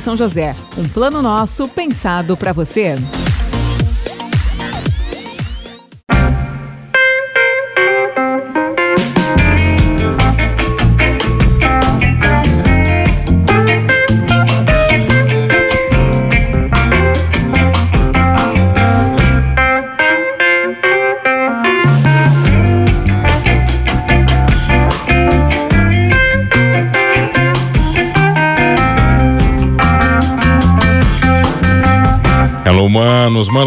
São José. Um plano nosso pensado para você.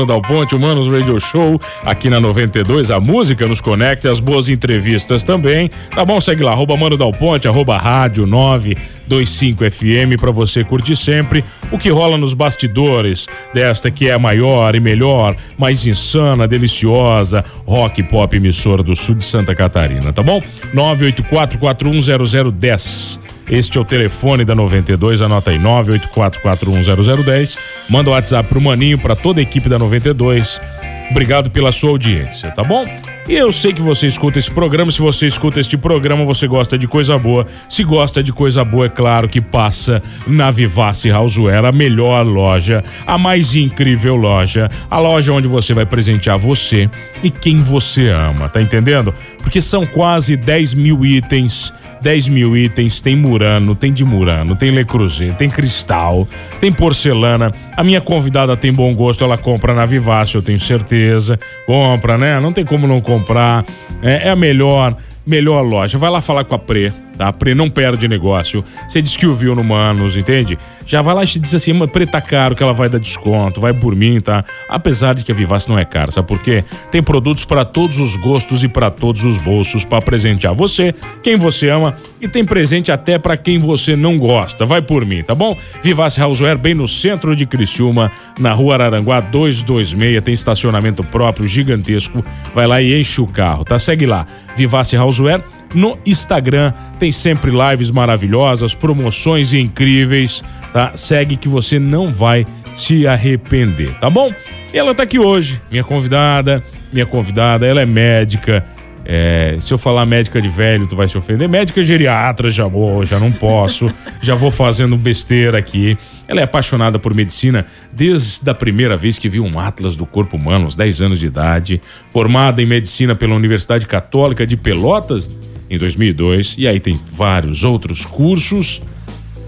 Dal Ponte, Humanos Radio Show, aqui na 92. A música nos conecta, as boas entrevistas também. Tá bom? Segue lá, arroba Mano Dal Ponte, arroba rádio 925 FM, para você curtir sempre o que rola nos bastidores desta que é a maior e melhor, mais insana, deliciosa, rock pop emissora do sul de Santa Catarina, tá bom? 984410010. Este é o telefone da 92, anota aí 984410010. Manda o WhatsApp pro Maninho, para toda a equipe da 92. Obrigado pela sua audiência, tá bom? E eu sei que você escuta esse programa. Se você escuta este programa, você gosta de coisa boa. Se gosta de coisa boa, é claro que passa na Vivace Houseware, a melhor loja, a mais incrível loja, a loja onde você vai presentear você e quem você ama, tá entendendo? Porque são quase 10 mil itens 10 mil itens, tem Murano, tem de Murano, tem Le Creuset, tem Cristal, tem porcelana. A minha convidada tem bom gosto, ela compra na Vivace, eu tenho certeza. Compra, né? Não tem como não comprar. É, é a melhor, melhor loja. Vai lá falar com a Pre tá? Pre não perde negócio. Você diz que ouviu no Manos, entende? Já vai lá e diz assim, Pre tá caro que ela vai dar desconto, vai por mim, tá? Apesar de que a Vivace não é cara, sabe por quê? Tem produtos para todos os gostos e para todos os bolsos para presentear você, quem você ama e tem presente até para quem você não gosta. Vai por mim, tá bom? Vivace Houseware bem no centro de Criciúma, na rua Araranguá 226, tem estacionamento próprio gigantesco. Vai lá e enche o carro, tá? Segue lá. Vivace Houseware no Instagram. Tem sempre lives maravilhosas, promoções incríveis, tá? Segue que você não vai se arrepender, tá bom? E ela tá aqui hoje, minha convidada, minha convidada, ela é médica, é, se eu falar médica de velho, tu vai se ofender. Médica geriatra, já vou, já não posso, já vou fazendo besteira aqui. Ela é apaixonada por medicina desde a primeira vez que viu um Atlas do Corpo Humano, aos 10 anos de idade. Formada em medicina pela Universidade Católica de Pelotas em 2002. E aí tem vários outros cursos.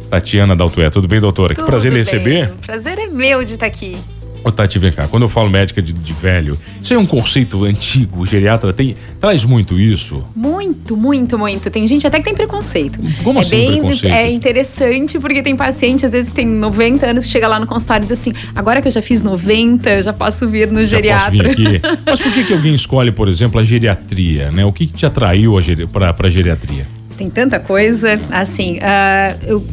Tatiana Daltué, tudo bem, doutora? Tudo que prazer em receber. Prazer é meu de estar aqui. Ô, Tati, vem cá. Quando eu falo médica de, de, velho, isso é um conceito antigo. O geriatra tem, traz muito isso? Muito, muito, muito. Tem gente até que tem preconceito. Como é assim bem, preconceito? É interessante porque tem paciente, às vezes, que tem 90 anos, que chega lá no consultório e diz assim: agora que eu já fiz 90, eu já posso vir no já geriatra. Posso vir aqui. Mas por que, que alguém escolhe, por exemplo, a geriatria? Né? O que, que te atraiu para a geriatria? Tem tanta coisa. Assim, uh, eu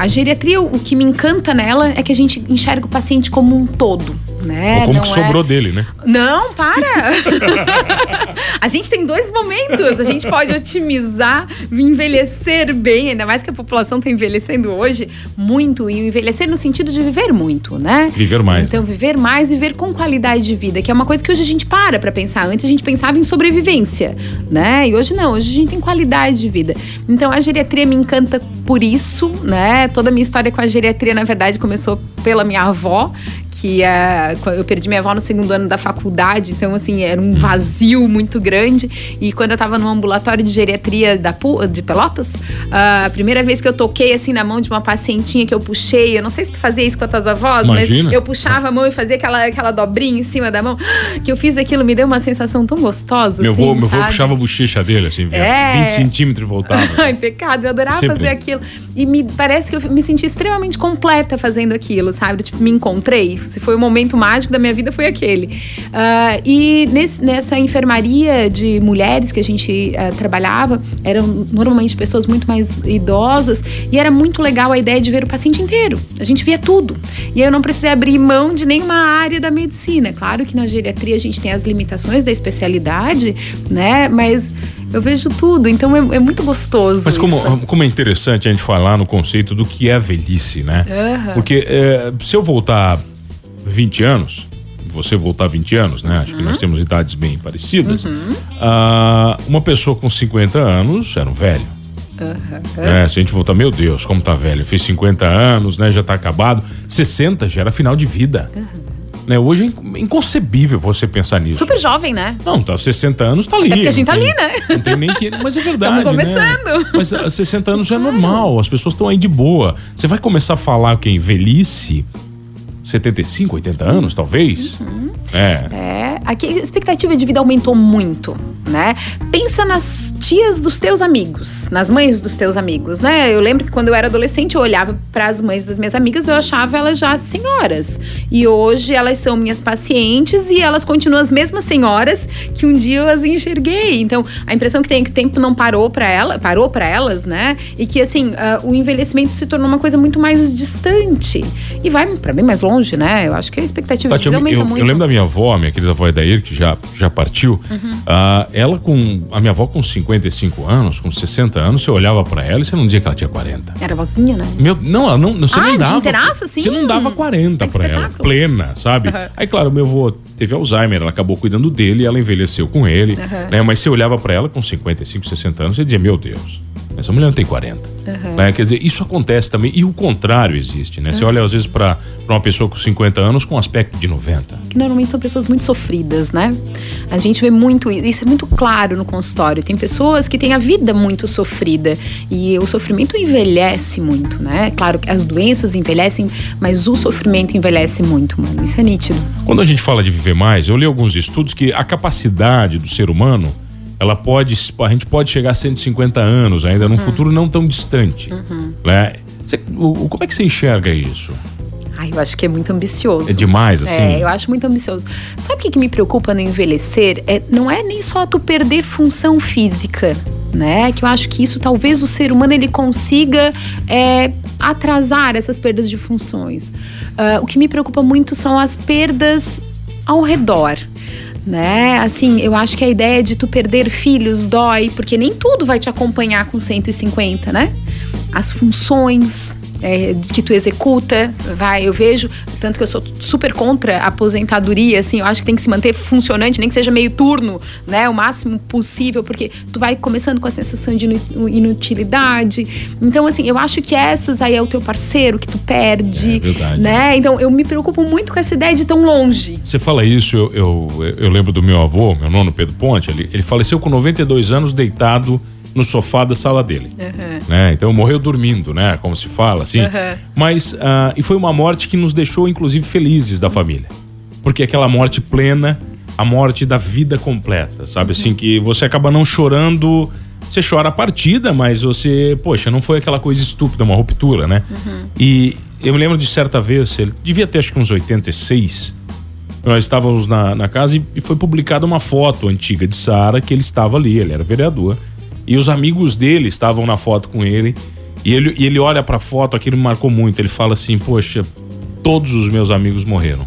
a geriatria, o que me encanta nela é que a gente enxerga o paciente como um todo, né? Ou como Não que sobrou é... dele, né? Não, para! a gente tem dois momentos. A gente pode otimizar, envelhecer bem, ainda mais que a população está envelhecendo hoje muito, e envelhecer no sentido de viver muito, né? Viver mais. Então, né? viver mais e viver com qualidade de vida, que é uma coisa que hoje a gente para para pensar. Antes a gente pensava em sobrevivência, né? E hoje não, hoje a gente tem qualidade de vida. Então, a geriatria me encanta por isso, né? Toda a minha história com a geriatria, na verdade, começou pela minha avó, que eu perdi minha avó no segundo ano da faculdade, então assim, era um vazio muito grande. E quando eu tava no ambulatório de geriatria da, de Pelotas, a primeira vez que eu toquei assim na mão de uma pacientinha que eu puxei, eu não sei se tu fazia isso com as tuas avós, Imagina. mas eu puxava a mão e fazia aquela, aquela dobrinha em cima da mão, que eu fiz aquilo, me deu uma sensação tão gostosa. Meu assim, avô, meu avô puxava a bochecha dele, assim, É. 20 centímetros e voltava. Ai, pecado, eu adorava Sempre. fazer aquilo. E me parece que eu me senti extremamente completa fazendo aquilo, sabe? Tipo, me encontrei, Se foi o momento mágico da minha vida, foi aquele. Uh, e nesse, nessa enfermaria de mulheres que a gente uh, trabalhava, eram normalmente pessoas muito mais idosas, e era muito legal a ideia de ver o paciente inteiro. A gente via tudo. E eu não precisei abrir mão de nenhuma área da medicina. Claro que na geriatria a gente tem as limitações da especialidade, né? Mas eu vejo tudo, então é, é muito gostoso. Mas como, como é interessante a gente falar no conceito do que é a velhice, né? Uhum. Porque é, se eu voltar 20 anos, você voltar 20 anos, né? Acho uhum. que nós uhum. temos idades bem parecidas. Uhum. Uh, uma pessoa com 50 anos era um velho. Uhum. É, se a gente voltar, meu Deus, como tá velho. Fiz 50 anos, né? Já tá acabado. 60 já era final de vida. Uhum. Né? Hoje é inconcebível você pensar nisso. Super jovem, né? Não, tá 60 anos tá ali. É porque a gente tá ali, né? Não tem nem que. Mas é verdade. Estamos começando. Né? Mas 60 anos é normal, as pessoas estão aí de boa. Você vai começar a falar quem velhice 75, 80 anos, talvez. Uhum. É. É. Aqui a expectativa de vida aumentou muito, né? Pensa nas tias dos teus amigos, nas mães dos teus amigos, né? Eu lembro que quando eu era adolescente eu olhava para as mães das minhas amigas, eu achava elas já senhoras. E hoje elas são minhas pacientes e elas continuam as mesmas senhoras que um dia eu as enxerguei. Então, a impressão que tem é que o tempo não parou para ela, parou para elas, né? E que assim, uh, o envelhecimento se tornou uma coisa muito mais distante e vai para bem mais longe né? Eu acho que a expectativa Tati, de vida aumenta eu, muito. Eu lembro da minha avó, minha querida avó Edair, que já, já partiu. Uhum. Uh, ela com. A minha avó com 55 anos, com 60 anos, você olhava para ela e você não dizia que ela tinha 40. Era vozinha, né? Meu, não, ela não, você ah, não dava. Sim. Você não dava 40 para ela, plena, sabe? Uhum. Aí, claro, meu avô teve Alzheimer, ela acabou cuidando dele, ela envelheceu com ele, uhum. né? Mas você olhava para ela com 55, 60 anos, você dizia, meu Deus. Essa mulher não tem 40. Uhum. Né? Quer dizer, isso acontece também. E o contrário existe, né? Uhum. Você olha, às vezes, para uma pessoa com 50 anos com aspecto de 90. Que normalmente são pessoas muito sofridas, né? A gente vê muito isso, é muito claro no consultório. Tem pessoas que têm a vida muito sofrida. E o sofrimento envelhece muito, né? Claro que as doenças envelhecem, mas o sofrimento envelhece muito, mano. Isso é nítido. Quando a gente fala de viver mais, eu li alguns estudos que a capacidade do ser humano ela pode, a gente pode chegar a 150 anos ainda uhum. num futuro não tão distante, uhum. né? Você, o, como é que você enxerga isso? Ai, eu acho que é muito ambicioso. É demais, assim? É, eu acho muito ambicioso. Sabe o que, que me preocupa no envelhecer? É, não é nem só tu perder função física, né? Que eu acho que isso talvez o ser humano ele consiga é, atrasar essas perdas de funções. Uh, o que me preocupa muito são as perdas ao redor né? Assim, eu acho que a ideia de tu perder filhos dói, porque nem tudo vai te acompanhar com 150, né? As funções, é, que tu executa, vai, eu vejo, tanto que eu sou super contra a aposentadoria, assim, eu acho que tem que se manter funcionante, nem que seja meio turno, né, o máximo possível, porque tu vai começando com a sensação de inutilidade. Então, assim, eu acho que essas aí é o teu parceiro que tu perde, é verdade. né? Então, eu me preocupo muito com essa ideia de tão longe. Você fala isso, eu, eu, eu lembro do meu avô, meu nono Pedro Ponte, ele, ele faleceu com 92 anos deitado no sofá da sala dele. Uhum. Né? Então morreu dormindo, né? Como se fala, assim. Uhum. Mas, uh, e foi uma morte que nos deixou, inclusive, felizes da família. Porque aquela morte plena, a morte da vida completa, sabe? Assim, que você acaba não chorando. Você chora a partida, mas você, poxa, não foi aquela coisa estúpida, uma ruptura, né? Uhum. E eu me lembro de certa vez, ele devia ter acho que uns 86. Nós estávamos na, na casa e, e foi publicada uma foto antiga de Sara que ele estava ali, ele era vereador. E os amigos dele estavam na foto com ele. E ele, e ele olha pra foto, aquilo me marcou muito. Ele fala assim: Poxa, todos os meus amigos morreram.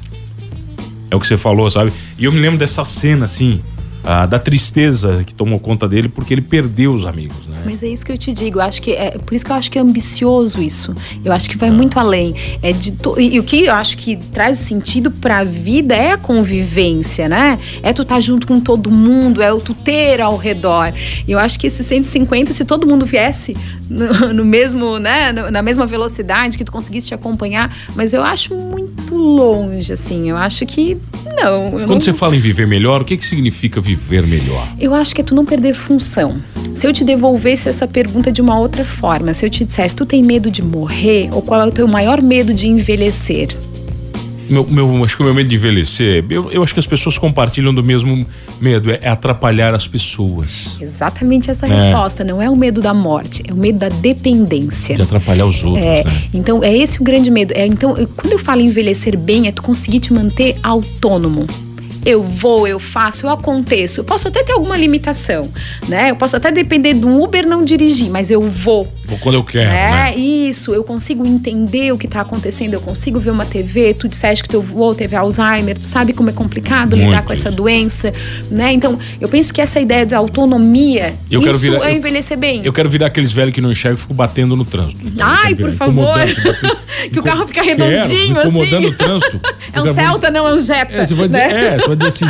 É o que você falou, sabe? E eu me lembro dessa cena assim ah, da tristeza que tomou conta dele porque ele perdeu os amigos, né? Mas é isso que eu te digo, eu acho que é por isso que eu acho que é ambicioso isso. Eu acho que vai ah. muito além. É de to, e, o que eu acho que traz o sentido para a vida é a convivência, né? É tu estar tá junto com todo mundo, é o tu ter ao redor. E eu acho que esses 150, se todo mundo viesse no, no mesmo, né, na mesma velocidade que tu conseguisse te acompanhar, mas eu acho muito longe assim. Eu acho que não. Quando não... você fala em viver melhor, o que que significa viver viver melhor? Eu acho que é tu não perder função. Se eu te devolvesse essa pergunta de uma outra forma, se eu te dissesse, tu tem medo de morrer ou qual é o teu maior medo de envelhecer? Meu, meu, acho que o meu medo de envelhecer, eu, eu acho que as pessoas compartilham do mesmo medo, é, é atrapalhar as pessoas. Exatamente essa é. resposta. Não é o medo da morte, é o medo da dependência. De atrapalhar os outros, é, né? Então, é esse o grande medo. É, então, quando eu falo envelhecer bem, é tu conseguir te manter autônomo eu vou, eu faço, eu aconteço. Eu posso até ter alguma limitação, né? Eu posso até depender do Uber não dirigir, mas eu vou. Vou quando eu quero, é, né? Isso, eu consigo entender o que está acontecendo, eu consigo ver uma TV, tu disseste que teu avô teve Alzheimer, tu sabe como é complicado Muito lidar com isso. essa doença, né? Então, eu penso que essa ideia de autonomia, eu isso virar, é envelhecer bem. Eu quero virar aqueles velhos que não enxergam e ficam batendo no trânsito. Ai, por favor. que o carro fica redondinho, quero, incomodando assim. o trânsito. é um Celta, não é um Jetta. É, você vai dizer, né? é, você vai dizer assim,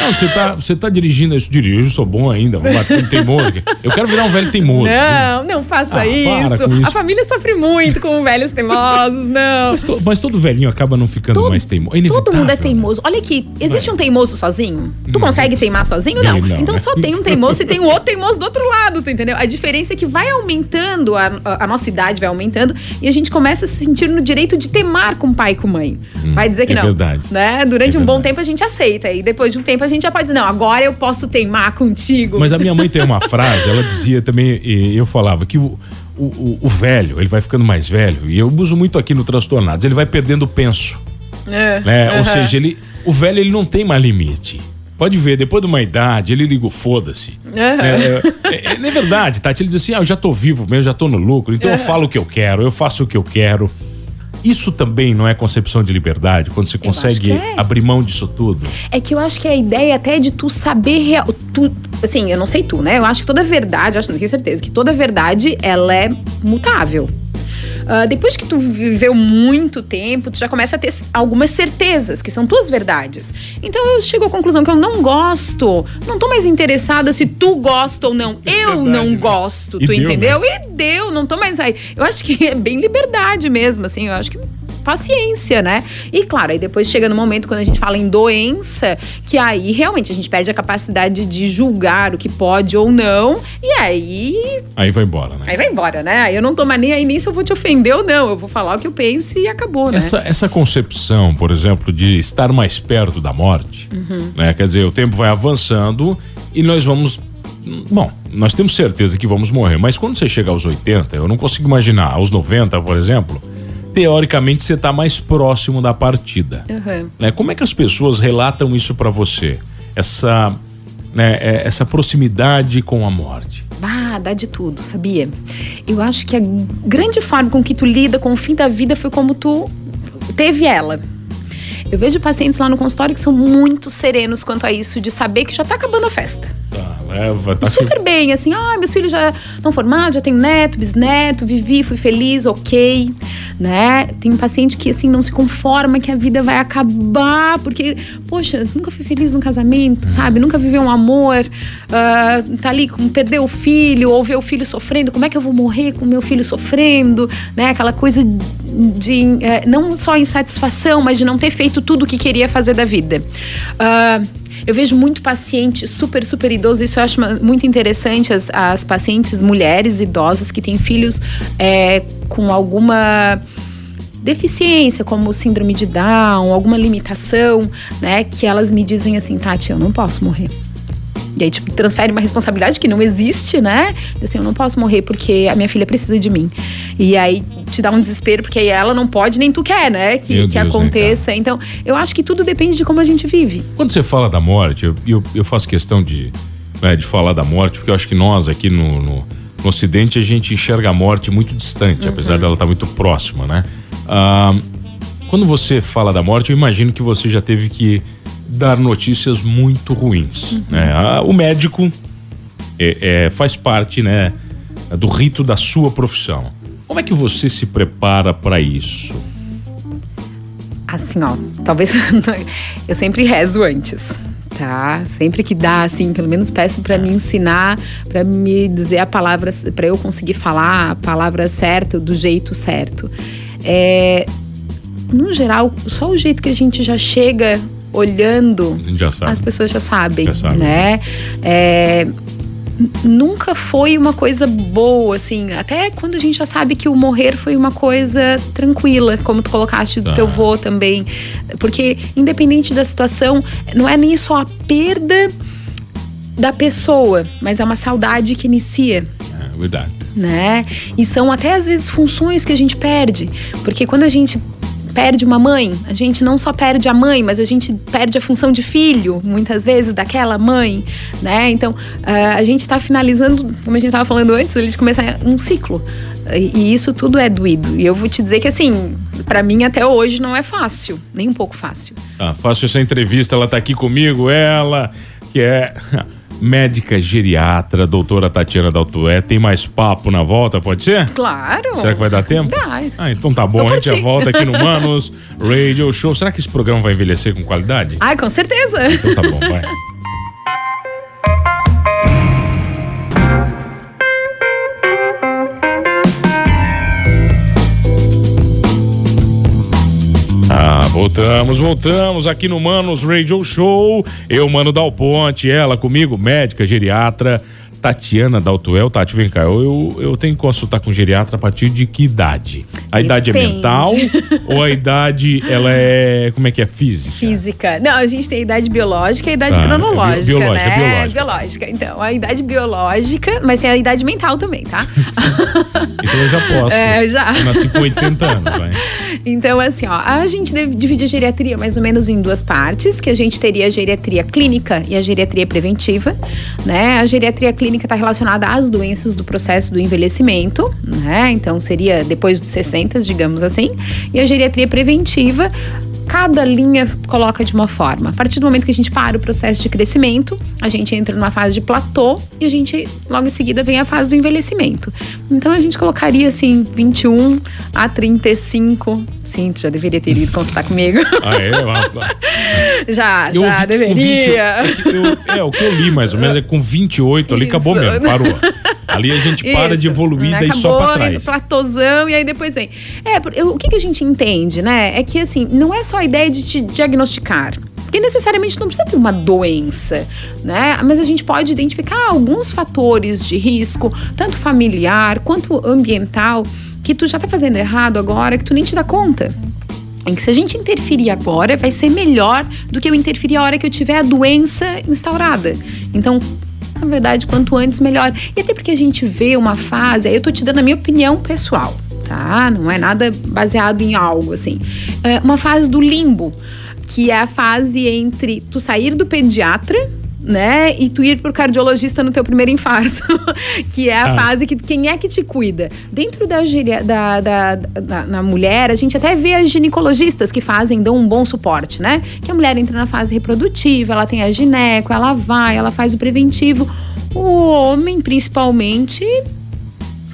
não, você tá, você tá dirigindo isso, dirijo, sou bom ainda, vou bater teimoso. Eu quero virar um velho teimoso. Não, não faça ah, isso. isso. A família sofre muito com velhos teimosos, não. Mas, to, mas todo velhinho acaba não ficando todo, mais teimoso. É todo mundo é teimoso. Olha aqui, existe um teimoso sozinho? Tu não. consegue teimar sozinho? Não. não então né? só tem um teimoso e tem um outro teimoso do outro lado, tu entendeu? A diferença é que vai aumentando, a, a, a nossa idade vai aumentando e a gente começa a se sentir no direito de temar com pai e com mãe. Hum, vai dizer que é não. Verdade. Né? Durante é um bom tempo a gente aceita e depois de um tempo a gente já pode dizer, não, agora eu posso teimar contigo. Mas a minha mãe tem uma frase, ela dizia também, e eu falava que o, o, o, velho, ele vai ficando mais velho, e eu uso muito aqui no Transtornados, ele vai perdendo o penso. É, né? Uhum. Ou seja, ele, o velho ele não tem mais limite. Pode ver, depois de uma idade, ele liga o foda-se. Uhum. É, é, é, é, verdade, Tati. Ele diz assim: ah, eu já tô vivo mesmo, já tô no lucro, então uhum. eu falo o que eu quero, eu faço o que eu quero. Isso também não é concepção de liberdade, quando você consegue é. abrir mão disso tudo? É que eu acho que a ideia até é de tu saber real, tu, assim, eu não sei tu, né? Eu acho que toda verdade, eu acho, não tenho certeza, que toda verdade ela é mutável. Uh, depois que tu viveu muito tempo, tu já começa a ter algumas certezas, que são tuas verdades. Então eu chego à conclusão que eu não gosto, não tô mais interessada se tu gosta ou não. É eu verdade, não né? gosto, tu deu, entendeu? Né? E deu, não tô mais aí. Eu acho que é bem liberdade mesmo, assim, eu acho que paciência, né? E claro, aí depois chega no momento quando a gente fala em doença, que aí realmente a gente perde a capacidade de julgar o que pode ou não, e aí. Aí vai embora, né? Aí vai embora, né? Aí eu não tô mais nem aí nem se eu vou te ofender ou não. Eu vou falar o que eu penso e acabou, né? Essa, essa concepção, por exemplo, de estar mais perto da morte, uhum. né? Quer dizer, o tempo vai avançando e nós vamos Bom, nós temos certeza que vamos morrer, mas quando você chega aos 80, eu não consigo imaginar, aos 90, por exemplo, teoricamente você está mais próximo da partida. Uhum. Né? Como é que as pessoas relatam isso para você? Essa, né, é, essa proximidade com a morte? Ah, dá de tudo, sabia? Eu acho que a grande forma com que tu lida com o fim da vida foi como tu teve ela. Eu vejo pacientes lá no consultório que são muito serenos quanto a isso, de saber que já tá acabando a festa. Tá, leva, tá Super bem, assim, ah, meus filhos já estão formados, já tenho neto, bisneto, vivi, fui feliz, ok né? Tem um paciente que assim não se conforma que a vida vai acabar porque, poxa, nunca fui feliz no casamento, sabe? Nunca viveu um amor, uh, tá ali, perdeu o filho ou ver o filho sofrendo. Como é que eu vou morrer com meu filho sofrendo, né? Aquela coisa de uh, não só insatisfação, mas de não ter feito tudo o que queria fazer da vida. Uh, eu vejo muito paciente super, super idoso. Isso eu acho muito interessante. As, as pacientes mulheres idosas que têm filhos é, com alguma deficiência, como síndrome de Down, alguma limitação, né? Que elas me dizem assim, Tati, eu não posso morrer. E aí, tipo, transfere uma responsabilidade que não existe, né? Assim, eu não posso morrer porque a minha filha precisa de mim. E aí te dá um desespero, porque ela não pode, nem tu quer, né? Que, que aconteça. Então, eu acho que tudo depende de como a gente vive. Quando você fala da morte, eu, eu, eu faço questão de, né, de falar da morte, porque eu acho que nós aqui no, no, no Ocidente a gente enxerga a morte muito distante, uhum. apesar dela estar muito próxima, né? Ah, quando você fala da morte, eu imagino que você já teve que dar notícias muito ruins. Uhum. Né? o médico é, é, faz parte né, do rito da sua profissão. Como é que você se prepara para isso? Assim, ó, talvez eu sempre rezo antes tá? Sempre que dá, assim, pelo menos peço para me ensinar, para me dizer a palavra, para eu conseguir falar a palavra certa, do jeito certo. É, no geral, só o jeito que a gente já chega olhando, as pessoas já sabem, já né? É, nunca foi uma coisa boa, assim. Até quando a gente já sabe que o morrer foi uma coisa tranquila, como tu colocaste do Tá. teu vô também. Porque, independente da situação, não é nem só a perda da pessoa, mas é uma saudade que inicia É verdade. né? E são até às vezes funções que a gente perde, porque quando a gente perde uma mãe, a gente não só perde a mãe, mas a gente perde a função de filho, muitas vezes daquela mãe, né? Então ah, a gente está finalizando, como a gente estava falando antes, de começar um ciclo. E isso tudo é doído. E eu vou te dizer que assim, para mim até hoje não é fácil, nem um pouco fácil. Ah, faço essa entrevista, ela tá aqui comigo, ela, que é médica geriatra, doutora Tatiana Daltué. Tem mais papo na volta, pode ser? Claro. Será que vai dar tempo? Dá. Ah, então tá bom, Tô a gente já volta aqui no Manos Radio Show. Será que esse programa vai envelhecer com qualidade? Ai, com certeza. Então tá bom, vai. Voltamos, voltamos aqui no Manos Radio Show. Eu, Mano Dal Ponte, ela comigo, médica, geriatra, Tatiana Daltuel. Tati, vem cá, eu, eu tenho que consultar com geriatra a partir de que idade? A idade é Depende. mental ou a idade, ela é, como é que é, física? Física. Não, a gente tem a idade biológica e a idade Tá, cronológica. bio- biológica, né? biológica. biológica. Então, a idade biológica, mas tem a idade mental também, tá? Então eu já posso. É, já. Eu nasci com 80 anos, vai. Então, assim, ó, a gente dividir a geriatria mais ou menos em duas partes, que a gente teria a geriatria clínica e a geriatria preventiva, né? A geriatria clínica está relacionada às doenças do processo do envelhecimento, né? Então, seria depois dos 60, digamos assim. E a geriatria preventiva Cada linha coloca de uma forma. A partir do momento que a gente para o processo de crescimento, a gente entra numa fase de platô e a gente, logo em seguida, vem a fase do envelhecimento. Então a gente colocaria assim, 21 a 35. Sim, tu já deveria ter ido consultar comigo. Ah, é? Ah, já, Eu já que com 20 deveria. é, eu- é, o que eu li mais ou menos é que com 28 ali Isso. acabou mesmo, parou. Ali a gente para de Isso. evoluir daí Acabou, só pra vem trás. Platôzão e aí depois vem. É, eu- o que, que a gente entende, né? É que assim, não é só a ideia de te diagnosticar. Porque necessariamente não precisa ter uma doença, né? Mas a gente pode identificar alguns fatores de risco, tanto familiar quanto ambiental, que tu já tá fazendo errado agora, que tu nem te dá conta. Em que se a gente interferir agora, vai ser melhor do que eu interferir a hora que eu tiver a doença instaurada. Então, na verdade, quanto antes, melhor. E até porque a gente vê uma fase, aí eu tô te dando a minha opinião pessoal, tá? Não é nada baseado em algo, assim. É uma fase do limbo, que é a fase entre tu sair do pediatra né? E tu ir pro cardiologista no teu primeiro infarto, que é a Ah. fase que quem é que te cuida. Dentro da, da, da, da- na mulher, a gente até vê as ginecologistas que fazem, dão um bom suporte, né? Que a mulher entra na fase reprodutiva, ela tem a gineco, ela vai, ela faz o preventivo. O homem, principalmente,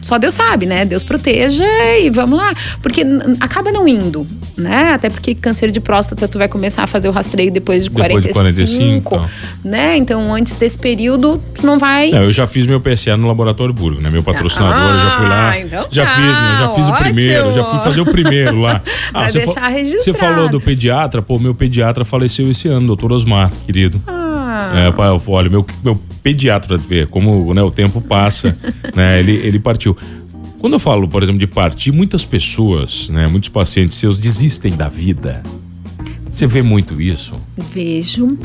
só Deus sabe, né? Deus proteja e vamos lá. Porque acaba não indo, né? Até porque câncer de próstata tu vai começar a fazer o rastreio depois de Depois de 45, 45, né? Então antes desse período tu não vai... Não, eu já fiz meu PSA no Laboratório Burgo, né? Meu patrocinador, eu já fui lá. Ah, então já tá, fiz, né? Já fiz o ótimo. primeiro, já fui fazer o primeiro lá. Vai você, registrado. você falou do pediatra, pô, meu pediatra faleceu esse ano, doutor Osmar, querido. Ah, É, olha, meu, meu pediatra, ver como né, o tempo passa, né? Ele, ele partiu. Quando eu falo, por exemplo, de partir, muitas pessoas, né, muitos pacientes seus desistem da vida. Você vê muito isso? Vejo,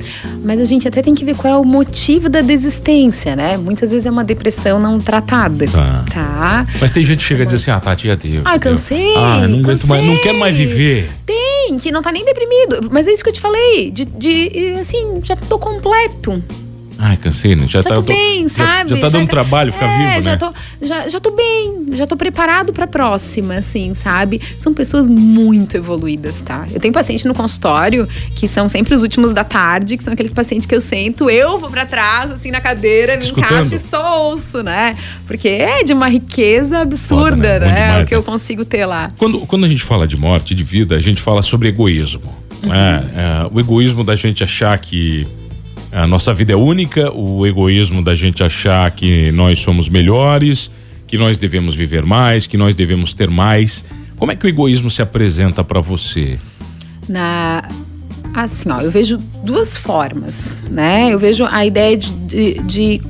mas a gente até tem que ver qual é o motivo da desistência, né? Muitas vezes é uma depressão não tratada, Tá. tá? Mas tem gente que chega a dizer assim, ah, Tati, já deu. Ah, cansei, Ah, não aguento mais, não quero mais viver. Tem, que não tá nem deprimido. Mas é isso que eu te falei. De, de assim, já tô completo. Ai, cansei, né? Já, Já tá, tô tô- bem, já- sabe? Já, tá dando trabalho ficar é, vivo, já né? Tô, já, já tô bem, já tô preparado pra próxima, assim, sabe? São pessoas muito evoluídas, tá? Eu tenho paciente no consultório que são sempre os últimos da tarde, que são aqueles pacientes que eu sento, eu vou pra trás, assim, na cadeira, me Escutando. encaixo e só ouço, né? Porque é de uma riqueza absurda, Foda, né? Né? demais, o que né? eu consigo ter lá. Quando, quando a gente fala de morte, de vida, a gente fala sobre egoísmo. Uhum. né? É, o egoísmo da gente achar que a nossa vida é única, o egoísmo da gente achar que nós somos melhores, que nós devemos viver mais, que nós devemos ter mais. Como é que o egoísmo se apresenta pra você? na assim ó eu vejo duas formas né eu vejo a ideia de, de- de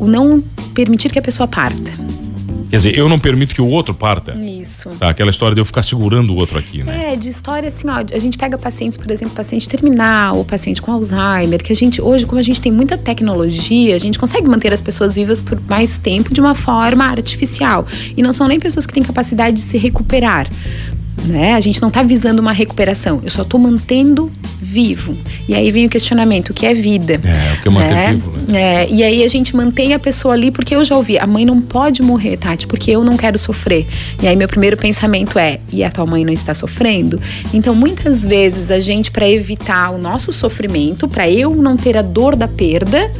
não permitir que a pessoa parta. Quer dizer, eu não permito que o outro parta. Isso. Tá, aquela história de eu ficar segurando o outro aqui, né? É, de história assim, ó, a gente pega pacientes, por exemplo, paciente terminal, ou paciente com Alzheimer, que a gente, hoje, como a gente tem muita tecnologia, a gente consegue manter as pessoas vivas por mais tempo de uma forma artificial. E não são nem pessoas que têm capacidade de se recuperar. Né? A gente não está visando uma recuperação, eu só estou mantendo vivo. E aí vem o questionamento: o que é vida? É, o que é manter né? vivo, né? É, e aí a gente mantém a pessoa ali, porque eu já ouvi: a mãe não pode morrer, Tati, porque eu não quero sofrer. E aí meu primeiro pensamento é: e a tua mãe não está sofrendo? Então muitas vezes a gente, para evitar o nosso sofrimento, para eu não ter a dor da perda,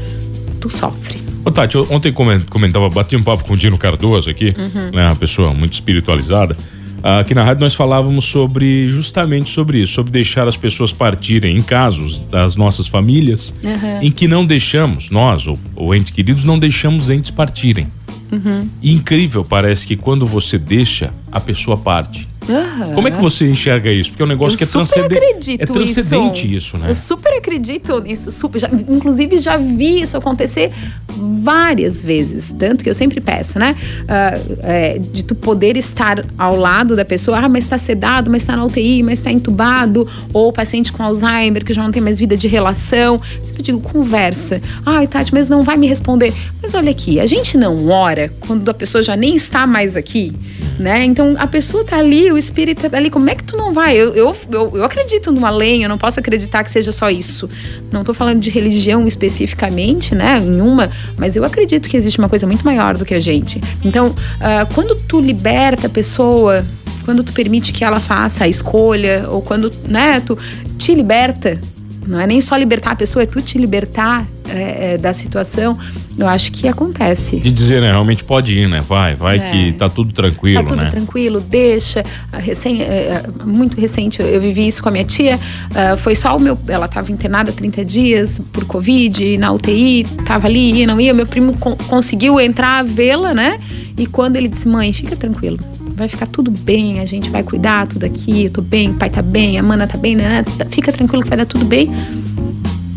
tu sofre. Ô, Tati, ontem comentava, bati um papo com o Dino Cardoso aqui, uhum. né, uma pessoa muito espiritualizada. Aqui na rádio nós falávamos sobre justamente sobre isso, sobre deixar as pessoas partirem em casos das nossas famílias uhum. em que não deixamos, nós ou, ou entes queridos, não deixamos entes partirem. Uhum. E incrível, parece que quando você deixa, a pessoa parte. Uhum. Como é que você enxerga isso? Porque é um negócio eu que é, transcendente. é transcendente isso. isso. né? Eu super acredito nisso. Super, já, inclusive, já vi isso acontecer várias vezes. Tanto que eu sempre peço, né? Uh, é, de tu poder estar ao lado da pessoa. Ah, mas está sedado, mas está na UTI, mas está entubado. Ou paciente com Alzheimer, que já não tem mais vida de relação. Eu sempre digo, conversa. Ai, Tati, mas não vai me responder. Mas olha aqui, a gente não ora quando a pessoa já nem está mais aqui, né? Então, a pessoa está ali, o espírito tá ali, como é que tu não vai? Eu, eu, eu, eu acredito numa lenha, eu não posso acreditar que seja só isso. Não estou falando de religião especificamente, né? Nenhuma, mas eu acredito que existe uma coisa muito maior do que a gente. Então, uh, quando tu liberta a pessoa, quando tu permite que ela faça a escolha, ou quando, né, tu te liberta, não é nem só libertar a pessoa, é tu te libertar é, é, da situação, eu acho que acontece. De dizer, né, realmente pode ir, né? Vai, vai é. que tá tudo tranquilo, tá tudo né? tranquilo, deixa. Recém, é, é, muito recente, eu, vivi isso com a minha tia. Uh, foi só o meu. Ela estava internada 30 dias por Covid, na UTI, tava ali, ia, não ia. Meu primo con conseguiu entrar, vê-la, né? E quando ele disse, mãe, fica tranquilo vai ficar tudo bem, a gente vai cuidar tudo aqui, eu tô bem, o pai tá bem, a mana tá bem, né? Fica tranquilo que vai dar tudo bem.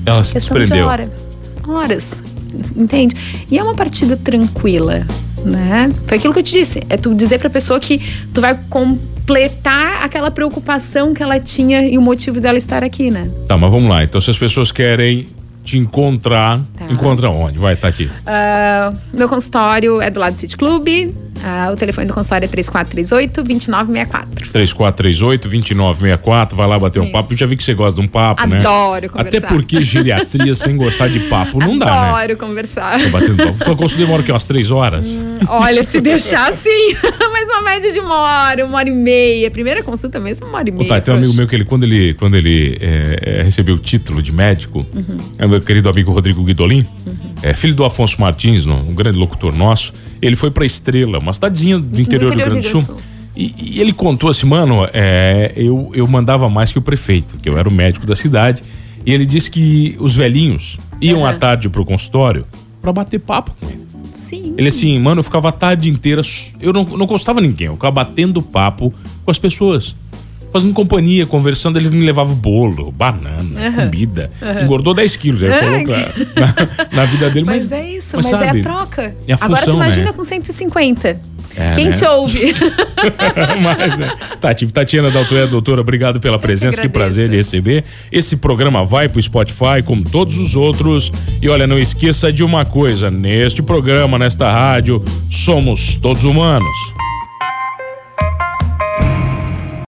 Ela se desprendeu. De hora, horas, entende? E é uma partida tranquila, né? Foi aquilo que eu te disse, é tu dizer pra pessoa que tu vai completar aquela preocupação que ela tinha e o motivo dela estar aqui, né? Tá, mas vamos lá. Então, se as pessoas querem te encontrar, tá. encontra onde? Vai, tá aqui. Uh, meu consultório é do lado do City Club. Uh, o telefone do consultório é 3438-2964. 3438-2964. Vai lá bater um Isso. papo. Eu já vi que você gosta de um papo, Adoro né? Adoro conversar. Até porque geriatria sem gostar de papo não Adoro dá, né? Adoro conversar. Tô batendo papo. Tua consulta demora o quê? Umas três horas? Hum, olha, se deixar sim. Uma média de uma hora, uma hora e meia. Primeira consulta mesmo, uma hora e meia. tá, tem um amigo meu que ele, quando ele, quando ele é, é, recebeu o título de médico, uhum. é meu querido amigo Rodrigo Guidolin, uhum. é, filho do Afonso Martins, um grande locutor nosso, ele foi pra Estrela, uma cidadezinha do interior, do, Rio Grande do Sul. Sul. E, e, ele contou assim, mano, é, eu, eu mandava mais que o prefeito, que eu era o médico da cidade. E ele disse que os velhinhos iam uhum. à tarde pro consultório para bater papo com ele. Sim. Ele assim, mano, eu ficava a tarde inteira, eu não, não gostava ninguém, eu ficava batendo papo com as pessoas fazendo companhia, conversando, eles me levavam bolo, banana, uhum. comida. Uhum. Engordou 10 quilos, ele falou na, na, vida dele. Mas, mas é isso, mas, mas sabe, é a troca. É a função, Agora tu imagina né? com 150. É, Quem né? te ouve? Mas, né? Tati, Tatiana Daltoé, doutora, obrigado pela presença, que, que prazer de receber. Esse programa vai pro Spotify, como todos os outros. E olha, não esqueça de uma coisa: neste programa, nesta rádio, somos todos humanos.